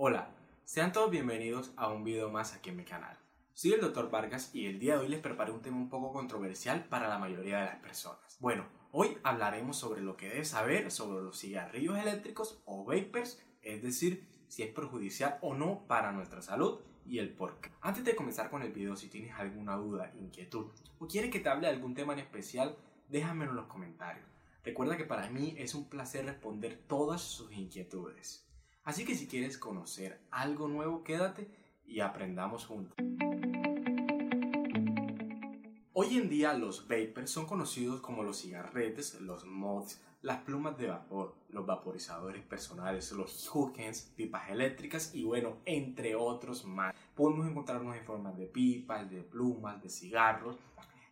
Hola, sean todos bienvenidos a un video más aquí en mi canal. Soy el Dr. Vargas y el día de hoy les preparé un tema un poco controversial para la mayoría de las personas. Bueno, hoy hablaremos sobre lo que debes saber sobre los cigarrillos eléctricos o vapers, es decir, si es perjudicial o no para nuestra salud y el por qué. Antes de comenzar con el video, si tienes alguna duda, inquietud o quieres que te hable de algún tema en especial, déjamelo en los comentarios. Recuerda que para mí es un placer responder todas sus inquietudes. Así que si quieres conocer algo nuevo, quédate y aprendamos juntos. Hoy en día los vapers son conocidos como los cigarretes, los mods, las plumas de vapor, los vaporizadores personales, los hookens, pipas eléctricas y bueno, entre otros más. Podemos encontrarnos en formas de pipas, de plumas, de cigarros,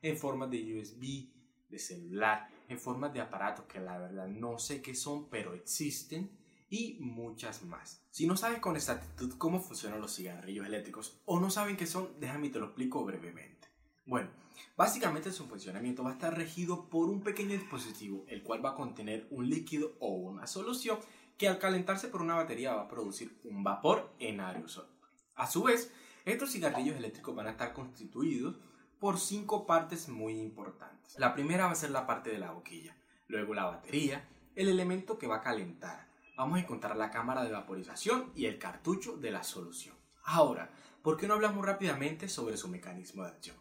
en formas de USB, de celular, en formas de aparatos que la verdad no sé qué son, pero existen y muchas más. Si no sabes con exactitud cómo funcionan los cigarrillos eléctricos o no saben qué son, déjame te lo explico brevemente. Bueno, básicamente su funcionamiento va a estar regido por un pequeño dispositivo, el cual va a contener un líquido o una solución que al calentarse por una batería va a producir un vapor en aerosol. A su vez, estos cigarrillos eléctricos van a estar constituidos por cinco partes muy importantes. La primera va a ser la parte de la boquilla, luego la batería, el elemento que va a calentar, vamos a encontrar la cámara de vaporización y el cartucho de la solución. Ahora, ¿por qué no hablamos rápidamente sobre su mecanismo de acción?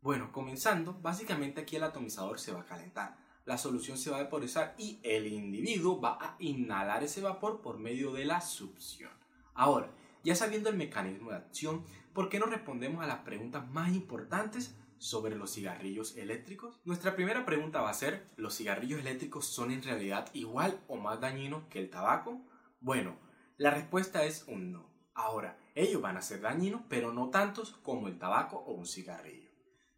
Bueno, comenzando, básicamente aquí el atomizador se va a calentar, la solución se va a vaporizar y el individuo va a inhalar ese vapor por medio de la succión. Ahora, ya sabiendo el mecanismo de acción, ¿por qué no respondemos a las preguntas más importantes sobre los cigarrillos eléctricos? Nuestra primera pregunta va a ser, ¿los cigarrillos eléctricos son en realidad igual o más dañinos que el tabaco? Bueno, la respuesta es un no. Ahora, ellos van a ser dañinos, pero no tantos como el tabaco o un cigarrillo.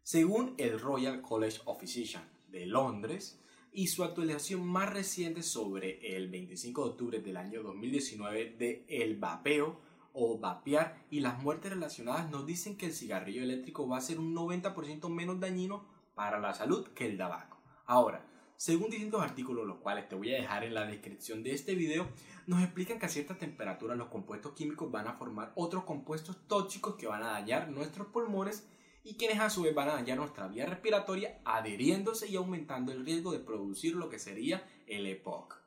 Según el Royal College of Physicians de Londres y su actualización más reciente sobre el 25 de octubre del año 2019 de El Vapeo, o vapear y las muertes relacionadas nos dicen que el cigarrillo eléctrico va a ser un 90% menos dañino para la salud que el tabaco. Ahora, según distintos artículos, los cuales te voy a dejar en la descripción de este video, nos explican que a cierta temperatura los compuestos químicos van a formar otros compuestos tóxicos que van a dañar nuestros pulmones y quienes a su vez van a dañar nuestra vía respiratoria adheriéndose y aumentando el riesgo de producir lo que sería el EPOC.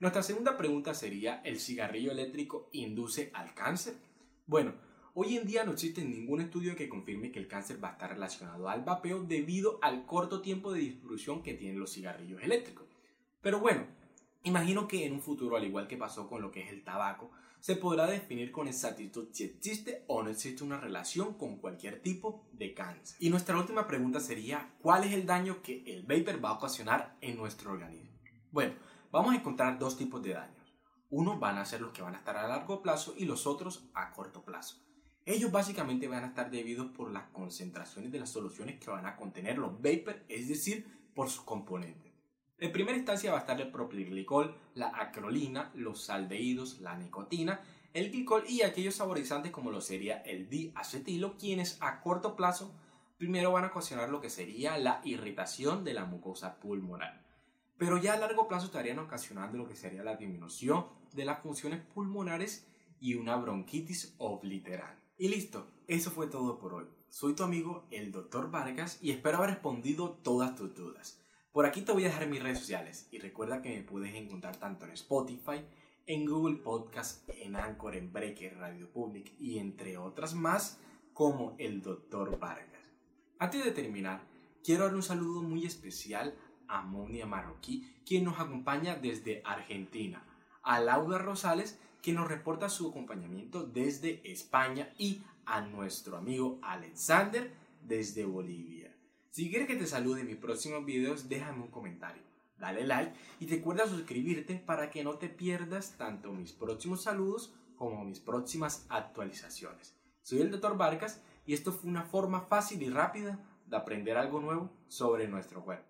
Nuestra segunda pregunta sería, ¿el cigarrillo eléctrico induce al cáncer? Bueno, hoy en día no existe ningún estudio que confirme que el cáncer va a estar relacionado al vapeo debido al corto tiempo de distribución que tienen los cigarrillos eléctricos. Pero bueno, imagino que en un futuro, al igual que pasó con lo que es el tabaco, se podrá definir con exactitud si existe o no existe una relación con cualquier tipo de cáncer. Y nuestra última pregunta sería, ¿cuál es el daño que el vapor va a ocasionar en nuestro organismo? Bueno, vamos a encontrar dos tipos de daños. Unos van a ser los que van a estar a largo plazo y los otros a corto plazo. Ellos bacamente van a estar debidos por las concentraciones de las soluciones que van a contener los vapor, es decir, por sus componentes. En primera instancia va a estar el propilglicol, la acrolina, los aldehídos, la nicotina, el glicol y aquellos saborizantes como lo sería el diacetilo, quienes a corto plazo primero van a ocasionar lo que sería la irritación de la mucosa pulmonar pero ya a largo plazo estarían ocasionando lo que sería la disminución de las funciones pulmonares y una bronquitis obliterante. Y listo, eso fue todo por hoy. Soy tu amigo el Dr. Vargas y espero haber respondido todas tus dudas. Por aquí te voy a dejar mis redes sociales y recuerda que me puedes encontrar tanto en Spotify, en Google Podcast, en Anchor, en Breaker, Radio Public y entre otras más como el Dr. Vargas. Antes de terminar, quiero dar un saludo muy especial Amonia Marroquí, quien nos acompaña desde Argentina, a Laura Rosales, que nos reporta su acompañamiento desde España y a nuestro amigo Alexander desde Bolivia. Si quieres que te salude en mis próximos videos, déjame un comentario, dale like y recuerda suscribirte para que no te pierdas tanto mis próximos saludos como mis próximas actualizaciones. Soy el Dr. Vargas y esto fue una forma fácil y rápida de aprender algo nuevo sobre nuestro cuerpo.